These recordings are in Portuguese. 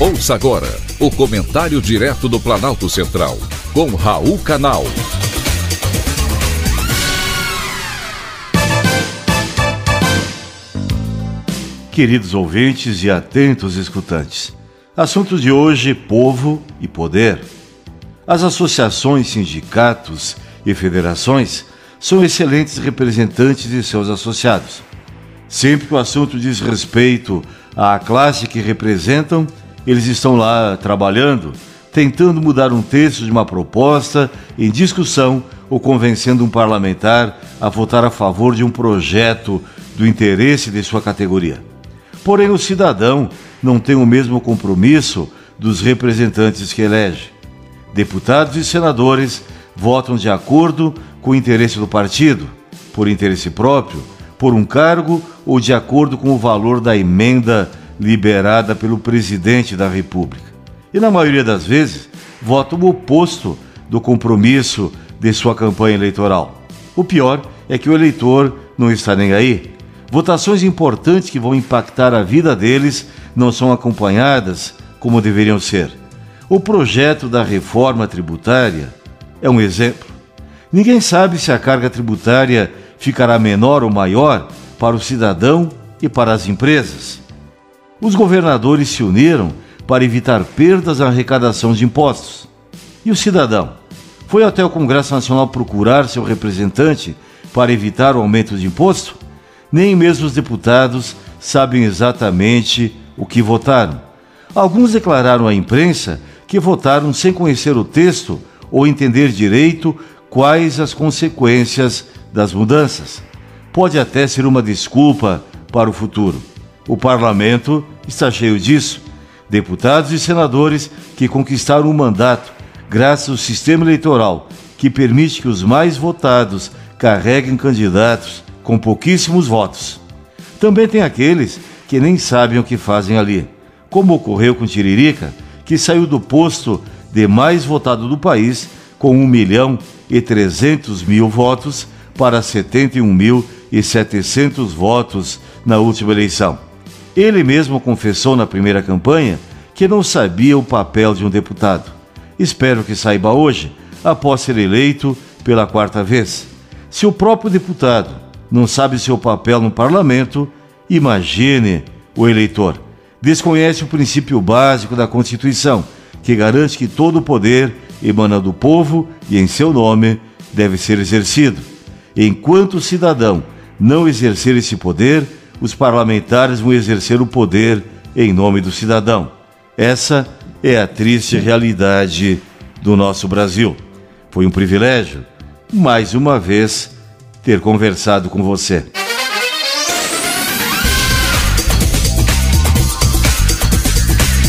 Ouça agora o comentário direto do Planalto Central, com Raul Canal. Queridos ouvintes e atentos escutantes, assunto de hoje: povo e poder. As associações, sindicatos e federações são excelentes representantes de seus associados. Sempre que o assunto diz respeito à classe que representam, eles estão lá trabalhando, tentando mudar um texto de uma proposta em discussão ou convencendo um parlamentar a votar a favor de um projeto do interesse de sua categoria. Porém, o cidadão não tem o mesmo compromisso dos representantes que elege. Deputados e senadores votam de acordo com o interesse do partido, por interesse próprio, por um cargo ou de acordo com o valor da emenda liberada pelo presidente da República. E na maioria das vezes, votam o oposto do compromisso de sua campanha eleitoral. O pior é que o eleitor não está nem aí. Votações importantes que vão impactar a vida deles não são acompanhadas como deveriam ser. O projeto da reforma tributária é um exemplo. Ninguém sabe se a carga tributária ficará menor ou maior para o cidadão e para as empresas. Os governadores se uniram para evitar perdas na arrecadação de impostos. E o cidadão? Foi até o Congresso Nacional procurar seu representante para evitar o aumento de imposto? Nem mesmo os deputados sabem exatamente o que votaram. Alguns declararam à imprensa que votaram sem conhecer o texto ou entender direito quais as consequências das mudanças. Pode até ser uma desculpa para o futuro. O parlamento está cheio disso. Deputados e senadores que conquistaram o mandato graças ao sistema eleitoral que permite que os mais votados carreguem candidatos com pouquíssimos votos. Também tem aqueles que nem sabem o que fazem ali, como ocorreu com Tiririca, que saiu do posto de mais votado do país com 1 milhão e 300 mil votos para 71 mil e 700 votos na última eleição. Ele mesmo confessou na primeira campanha que não sabia o papel de um deputado. Espero que saiba hoje, após ser eleito pela quarta vez. Se o próprio deputado não sabe seu papel no parlamento, imagine o eleitor. Desconhece o princípio básico da Constituição, que garante que todo o poder emana do povo e em seu nome deve ser exercido. Enquanto o cidadão não exercer esse poder, os parlamentares vão exercer o poder em nome do cidadão. Essa é a triste realidade do nosso Brasil. Foi um privilégio, mais uma vez, ter conversado com você.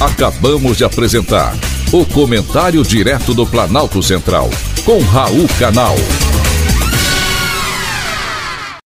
Acabamos de apresentar o Comentário Direto do Planalto Central, com Raul Canal.